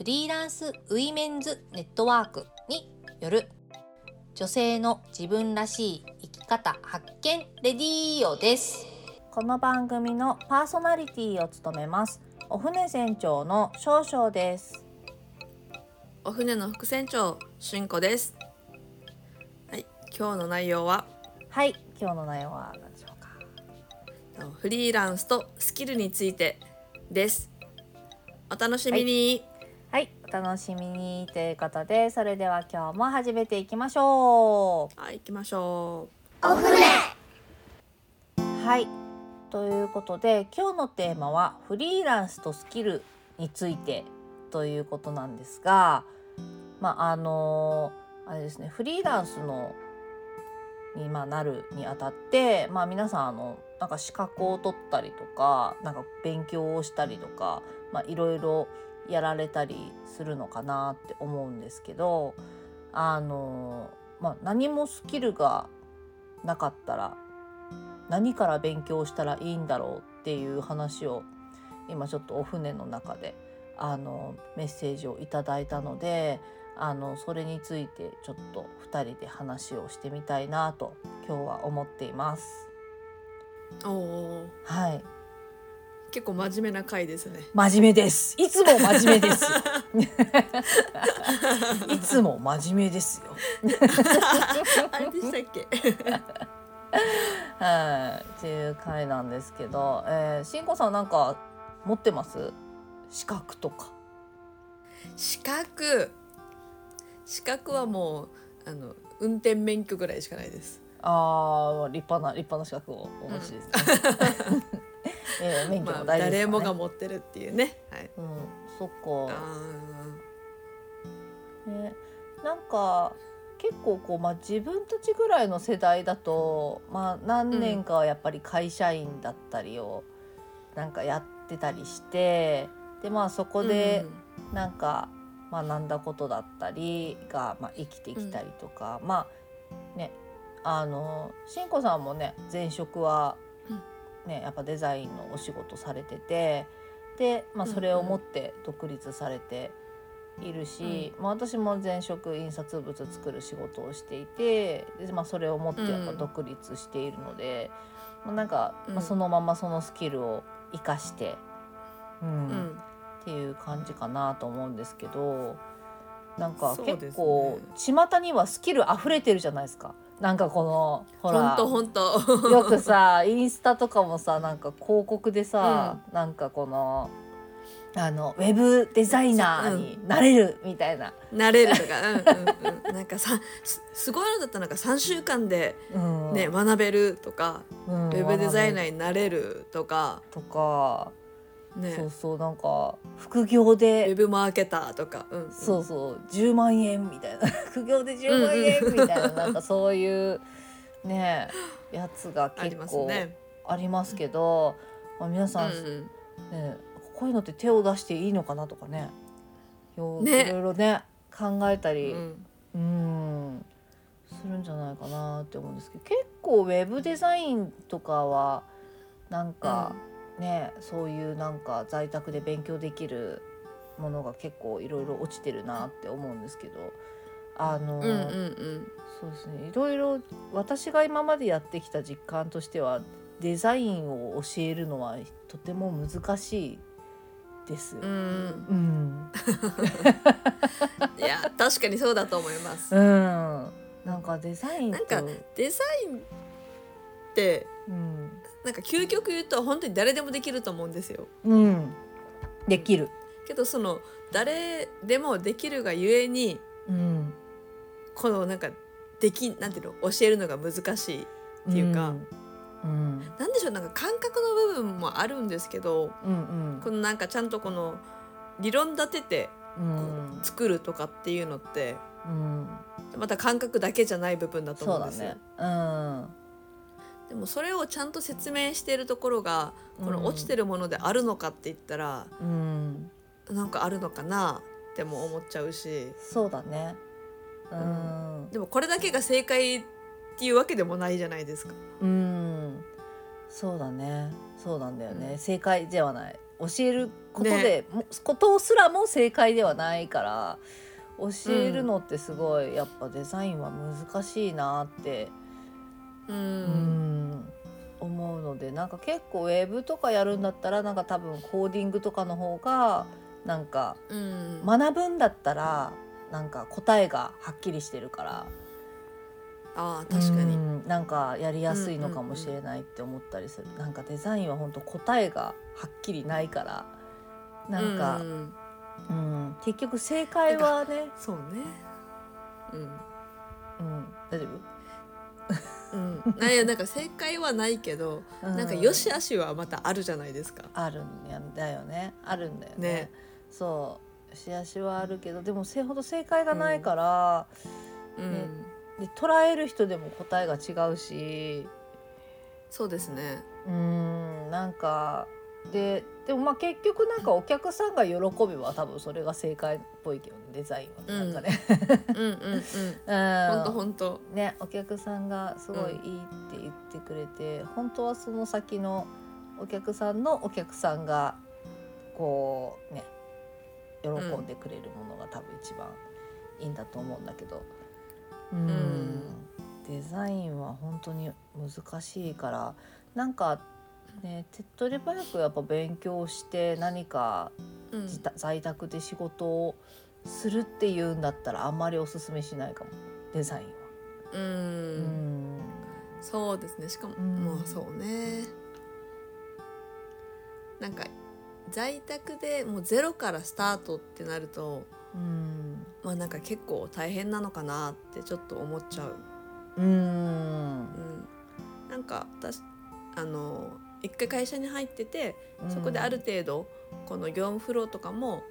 フリーランスウィメンズネットワークによる女性の自分らしい生き方発見レディーオです。この番組のパーソナリティを務めます。お船船長の少々です。お船の副船長しんこです。はい今日の内容は？はい今日の内容は何でしょうか。フリーランスとスキルについてです。お楽しみに、はい。お楽しみにということでそれでは今日も始めていきましょう。はい、行きましょはい。ということで今日のテーマはフリーランスとスキルについてということなんですがまああのあれですねフリーランスのにまあなるにあたってまあ皆さんあのなんか資格を取ったりとかなんか勉強をしたりとかまあいろいろやられたりするのかなって思うんですけどあのまあ何もスキルがなかったら何から勉強したらいいんだろうっていう話を今ちょっとお船の中であのメッセージをいただいたのであのそれについてちょっと2人で話をしてみたいなと今日は思っています。おはい、結構真面目な回ですね真面目です。いつも真面目ですよ。いつも真面目ですよ。あれでしたっけ？はい、っていう回なんですけど、えー、しんこさんなんか持ってます？資格とか。資格資格はもうあの運転免許ぐらいしかないですああ、立派な立派な資格をお持ちですね。えー免許まあも大事です誰。もが持ってるっていうね。はい。うん、そっあか。ね、なんか結構こうまあ自分たちぐらいの世代だとまあ何年かはやっぱり会社員だったりをなんかやってたりして、でまあそこーでうん。なんか学んだことだったりが、まあ、生きてきたりとか、まあねあのしんこさんもね前職は、ね、やっぱデザインのお仕事されててで、まあ、それを持って独立されているし、まあ、私も前職印刷物作る仕事をしていてで、まあ、それを持ってやっぱ独立しているので、まあ、なんか、まあ、うんそのままそのスキルを生かして。うんうんっていう感じかなと思うんですけどなんか結構巷にはスキル溢れてるじゃないですかなんかこのほほらんとほんと。よくさインスタとかもさなんか広告でさ、なんかこのあのウェブデザイナーになれるみたいな、なれるとか、うんうんうん、なんかさすすごいのだったらなんか3週間でうん。ね、学べるとか、うんウェブデザイナーになれるとか、とか、ね、そうそうなんか副業ウでェブマーケターとか、うんうん。そうそう10万円みたいな。副業で10万円みたいな、なんかそういうねやつが結構。ありますけど、まあ、皆さん、うんうん。ね、こういうのって手を出していいのかなとかね。よね。いろいろね考えたりうん。うんするんじゃないかなって思うんですけど結構ウェブデザインとかはなんか、ねそういうなんか在宅で勉強できるものが結構いろいろ落ちてるなって思うんですけどあの、うんうんうんそうですねいろいろ私が今までやってきた実感としてはデザインを教えるのはとても難しいです。うん いや確かにそうだと思います。うん、なんかデザインとなんかデザインってうん、なんか究極言うと本当に誰でもできると思うんですよ。うん、できる。けどその誰でもできるがゆえにうん、このなんかできなんていうの教えるのが難しいっていうか。うん、なんでしょうなんか感覚の部分もあるんですけどうん、うん、このなんかちゃんとこの理論立ててうん、作るとかっていうのってうん。また感覚だけじゃない部分だと思うんですよ。そうだね。うんでもそれをちゃんと説明しているところがこうん。の落ちてるものであるのかって言ったら、うん。なんかあるのかなっても思っちゃうし。そうだね。うん。でもこれだけが正解っていうわけでもないじゃないですか。うん。そうだね。そうなんだよね、うん。正解ではない。教えることで、もことすらも正解ではないから教えるのってすごいやっぱデザインは難しいなって、ううん。ん思うのでなんか結構ウェブとかやるんだったらなんか多分コーディングとかの方がなんかうん。学ぶんだったらなんか答えがはっきりしてるから。ああ確かに。うん。なんかやりやすいのかもしれないって思ったりする、なんかデザインは本当答えがはっきりないから。なんかう、ん。うん。結局正解はね、そうね。うん。うん、大丈うん、なんやなんか正解はないけど、夫、なんか良し悪しはまたあるじゃないですか。あるんやだよね。あるんだよね。ね。そう。しあしはあるけどでもせほど正解がないから、うん、ねで捉える人でも答えが違うし。そうですね。うんなんかででもまあ結局なんかお客さんが喜べば多分それが正解っぽいけどねデザインは。なんかね。うんうんうん。うん。本当本当。ねお客さんがすごいいいって言ってくれて、本当はその先のお客さんのお客さんがこうね喜んでくれるものが多分一番いいんだと思うんだけど。うん。ん。デザインは本当に難しいからなんかね手っ取り早くやっぱ勉強して何かうん在宅で仕事をするっていうんだったらあんまりおすすめしないかもデザインは。う。うんんそうですね。しかも、うんもうそうね。なんか在宅でもうゼロからスタートってなると、うんまあなんか結構大変なのかなってちょっと思っちゃう。うんうん。なんか私あの一回会社に入ってて、そこである程度この業務フローとかも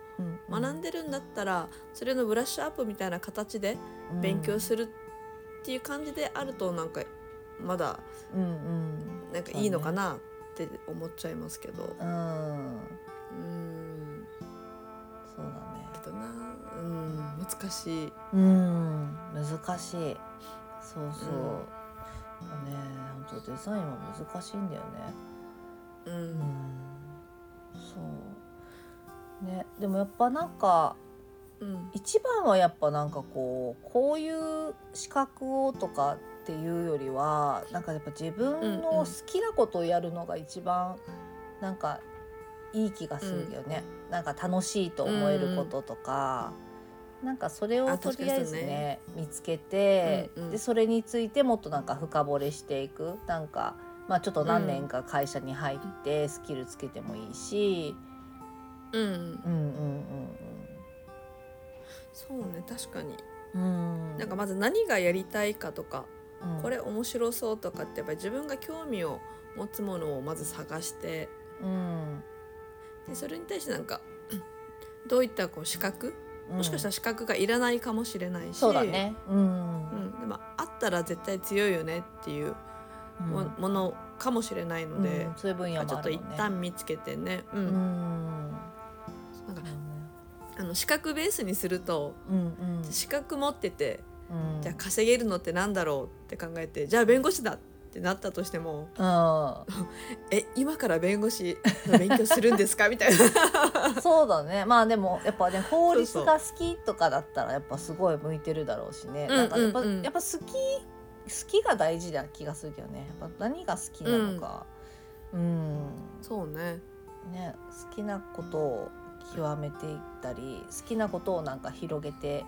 学んでるんだったら、それのブラッシュアップみたいな形で勉強するっていう感じであるとなんかまだなんかいいのかなって思っちゃいますけど。ううん。んそうだね。けどな。うん。難しい。うん。難しい。そうそう、うん。ね。本当デザインは難しいんだよねううん。んそう。ねでもやっぱなんかうん。一番はやっぱなんかこうこういう資格をとかっていうよりはなんかやっぱ自分の好きなことをやるのが一番なんかいい気がするよね、なんか楽しいと思えることとか、なんかそれをあとりあえず確かにそうね見つけて、うんうん。でそれについてもっとなんか深掘りしていく。なんかまあちょっと何年か会社に入ってスキルつけてもいいし、うん。うん、うんそうね確かに。うん。うんうんなんかまず何がやりたいかとかうん。これ面白そうとかってやっぱり自分が興味を持つものをまず探して。うん。でそれに対してなんか どういったこう資格もしかしたら資格がいらないかもしれないし、そうだね。うん。うん、でもあったら絶対強いよねっていうも,、ものかもしれないので、うんそういう分野ちょっと一。旦見つけてね、うんうん。なんかあの資格ベースにするとうんうん。資格持っててうん。じゃあ稼げるのってなんだろうって考えてじゃあ弁護士だってなったとしてもあ え今から弁護士の 勉強するんですかみたいな。あ、そうだね。まあでもやっぱね法律が好きとかだったらやっぱすごい向いてるだろうしね。うんなんかやっぱ、うんうんやっぱ好き好きが大事な気がするけどね。やっぱ何が好きなのか。うん。そうねね好きなことを極めていったり好きなことをなんか広げて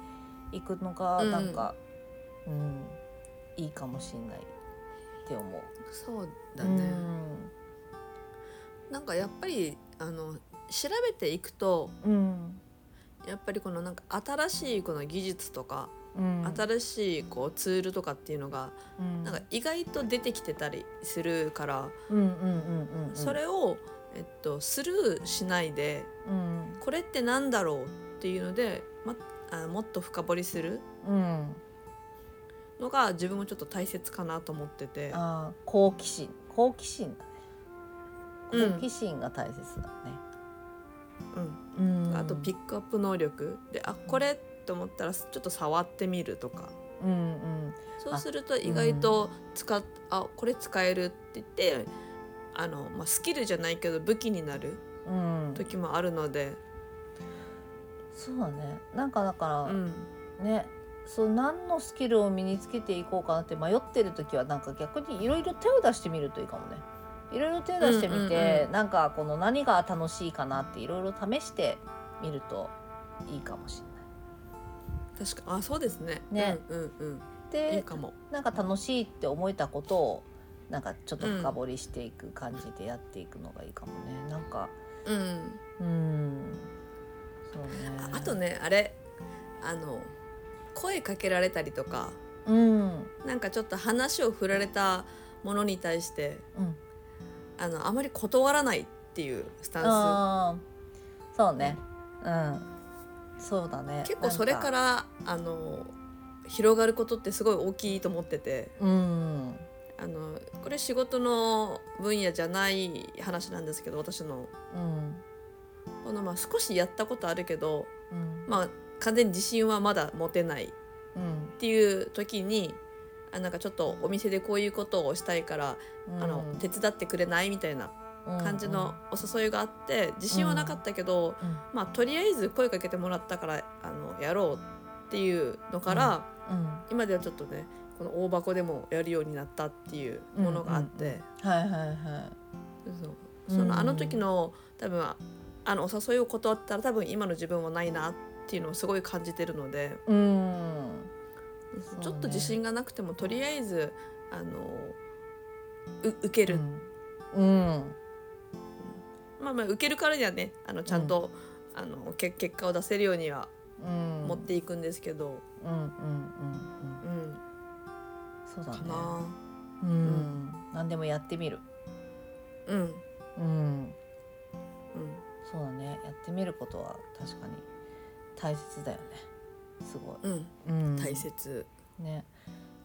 いくのがうんなんか、うんいいかもしれないって思う。そうだね。なんかやっぱりあの調べていくとうんうんやっぱりこのなんか新しいこの技術とか、うん。新しいこうツールとかっていうのがうん。なんか意外と出てきてたりするから、それを、えっと、スルーしないでうん。これってなんだろうっていうので、ま、あもっと深掘りするうん。のが自分もちょっと大切かなと思ってて。好奇心。好奇心だね。うん。好奇心が大切だね。うん。うん。あとピックアップ能力。であこれって思ったらちょっと触ってみるとか。うんうん。そうすると意外と使っ、あこれ使えるって言ってあの、まあ、スキルじゃないけど武器になるうん。時もあるので、そうだね。なんかだから、うん。ねそう何のスキルを身につけていこうかなって迷ってる時はなんか逆にいろいろ手を出してみるといいかもね。いろいろ手を出してみて、うんうんうん。なんかこの何が楽しいかなっていろいろ試してみるといいかもしれ確かあそうですね。ね。うんうんうん。でいいかも。なんか楽しいって思えたことをなんかちょっと深掘りしていく感じでやっていくのがいいかもね、なんかうん。うんそうね。ああとねあれあの声かけられたりとかうん。なんかちょっと話を振られたものに対してうん。あのあまり断らないっていうスタンあー。そうね。うんそうだね。ス結構それかららあの広がることってすごい大きいと思ってて。うん。あのこれ仕事の分野じゃない話なんですけど私の。うん。このまあ少しやったことあるけどうん。まあ完全に自信はまだ持てないっうん。ていう時にあなんかちょっとお店でこういうことをしたいから、あの手伝ってくれないみたいな感じのお誘いがあって自信はなかったけど、うんまあとりあえず声かけてもらったからあのやろうっていうのから、うん今ではちょっとねこの大箱でもやるようになったっていうものがあって、はいはいはいそのあの時の多分あのお誘いを断ったら多分今の自分はないなっていうのをすごい感じてるので、うん。ちょっと自信がなくてもとりあえずあのう受ける、うんまあまあ受けるからにはねあのちゃんと、あのけ結果を出せるようにはうん。持っていくんですけど、うんうんうんうんうん。そうだね。うん。何でもやってみる。うん。うん。うん。そうだね。やってみることは確かに大切だよね。すごい。うん。うん。大切。ね。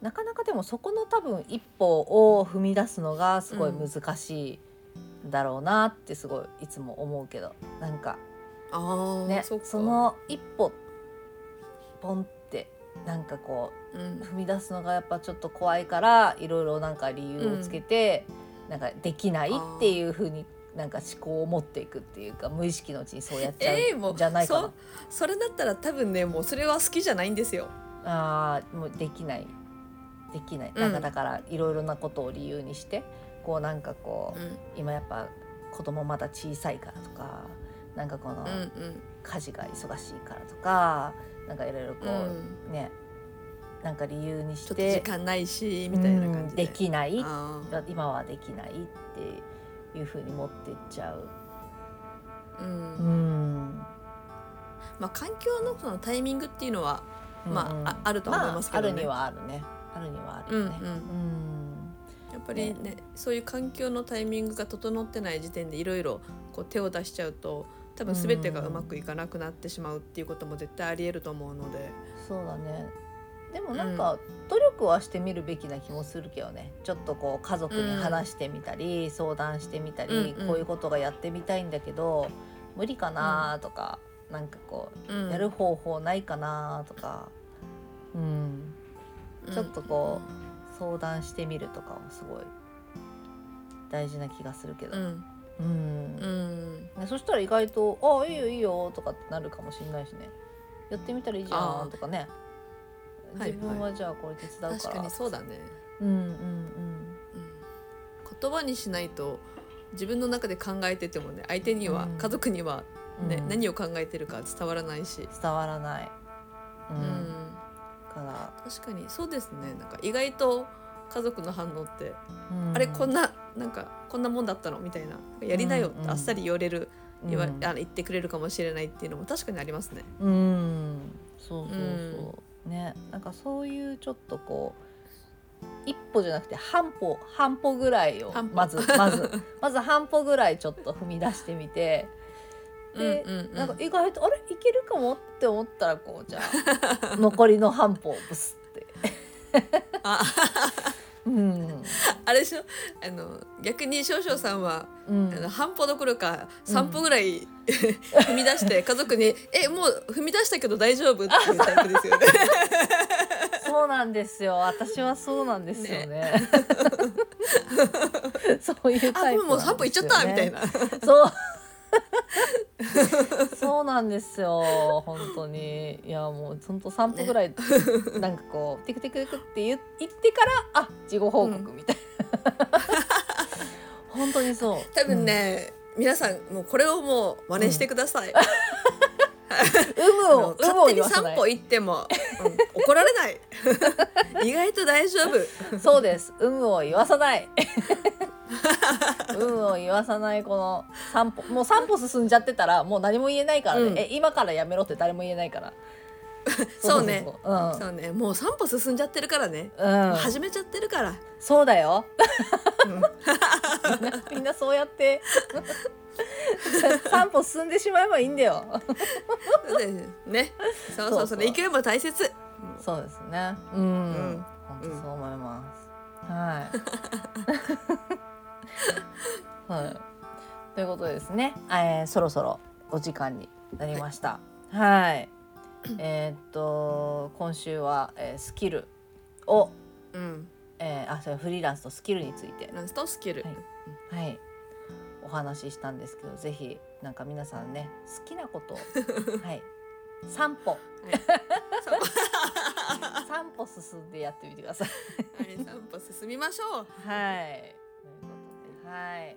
なかなかでもそこの多分一歩を踏み出すのがすごい難しいだろうなってすごいいつも思うけど。なんかああ、ねそその一歩ポンってなんかこううん。踏み出すのがやっぱちょっと怖いからいろいろなんか理由をつけて、なんかできないっていうふうになんか思考を持っていくっていうか無意識のうちにそうやっちゃえーもうんうじゃないかな。そそれだったら多分ねもうそれは好きじゃないんですよ。あーもうできない。できない、うんなんかだからいろいろなことを理由にしてこうなんかこう、うん。今やっぱ子供まだ小さいからとかなんかこの家事が忙しいからとかなんかいろいろこう、うん。ねなんか理由にしちょっと時て間ないしみたいな感じで、うんできない。あ今はできないっていうふうに持ってっちゃう。ーうん。うん。まあ環境のそのタイミングっていうのはまあうんああるとは思いますけどね。あ、あるにはあるね。あるにはあるよね。うんうんぱりね。そういう環境のタイミングが整ってない時点でいろいろこう手を出しちゃうと多分全てがうまくいかなくなってしまうっていうことも絶対ありえると思うので、そうだね。でもなんか努力はしてみるべきな気もするけどね。ちょっとこう家族に話してみたり、相談してみたり、うんうん。こういうことがやってみたいんだけど無理かなとか、なんかこうん。うやる方法ないかなとか、うん、ちょっとこ相談してみるとかもすごい大事な気がするけど。う、ん。うん。うん。ねそしたら意外と「ああいいよいいよ」とかってなるかもしれないしね。やってみたらいいじゃんとかね。はい自分はじゃあこれ手伝うから、確かにそうだね、うんうんうん、言葉にしないと自分の中で考えててもね相手には、うん。家族にはうん、ね、うん。何を考えてるか伝わらないし、伝わらない、ううん確かにそうですね。なんか意外と家族の反応って、うん。あれこんななんかこんなもんだったのみたいなやりなよってあっさり言われる、言わうんあの言ってくれるかもしれないっていうのも確かにありますね。うん。そうそうそう、ね。なんかそういうちょっとこう一歩じゃなくて半歩半歩ぐらいをまずまず まず半歩ぐらいちょっと踏み出してみてで、うんうんうんなんか意外とあれいけるかもって思ったらこうじゃあ 残りの半歩をブスって。あうんあれでしょ？あの逆に少々さんは、うんあの半歩どころか3歩ぐらい、踏み出して家族に「えもう踏み出したけど大丈夫?」っていうタイプですよね。そうなんですよ。私はそうなんですよね。そういうあタイプもう3歩いっちゃったみたいな。な。そう。そうなんですよ。本当に。いやもう本当三歩ぐらい、なんかこうテクテクテクって言言ってからあ事後報告みたいな。本当にそう。多分ね、皆さんもうこれをもう真似してください。有無を有無を勝手に言わさない3歩。行っても、うん怒られない。意外と大丈夫。そうです。有無を言わさない。有無を言わさないこの散歩。もう散歩進んじゃってたらもう何も言えないからね、うん。え今からやめろって誰も言えないから。そうね。そうね。もう3歩進んじゃってるからね。そううん、うん、始めちゃってるから。そうだよ。うん。みんなそうやって。散歩進んでしまえばいいんだよ。でね。そうそうそれ勢いも大切。そうですね。うん、うん。本当そう思います、はい はいということでですね、えーそろそろお時間になりましたはいえーっと今週は、えースキルを、うん。えーあそれフリーランスとスキルについてランスとスキル。はいはい、お話ししたんですけどぜひなんか皆さんね好きなことを はい散歩 散歩進んでやってみてください。はい、散歩進みましょう。はい。ということで、はい。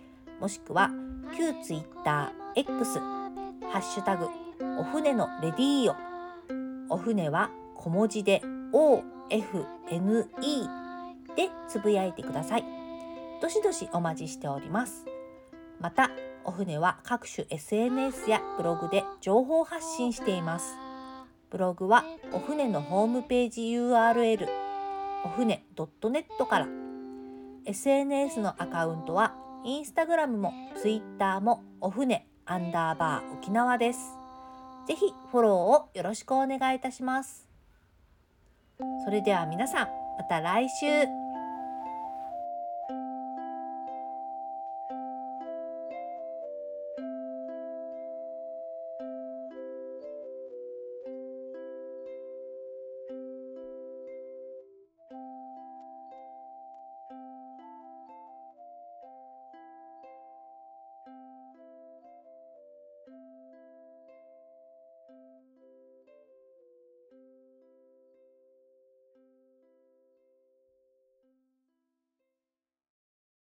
もしくは旧ツイッター X ハッシュタグお船のレディーオお船は小文字で OFNE でつぶやいてください。どしどしお待ちしております。またお船は各種 SNS やブログで情報発信しています。ブログはお船のホームページ URL お船 .net から。SNS のアカウントはインスタグラムもツイッターもお船アンダーバー沖縄です。ぜひフォローをよろしくお願いいたします。それでは皆さんまた来週。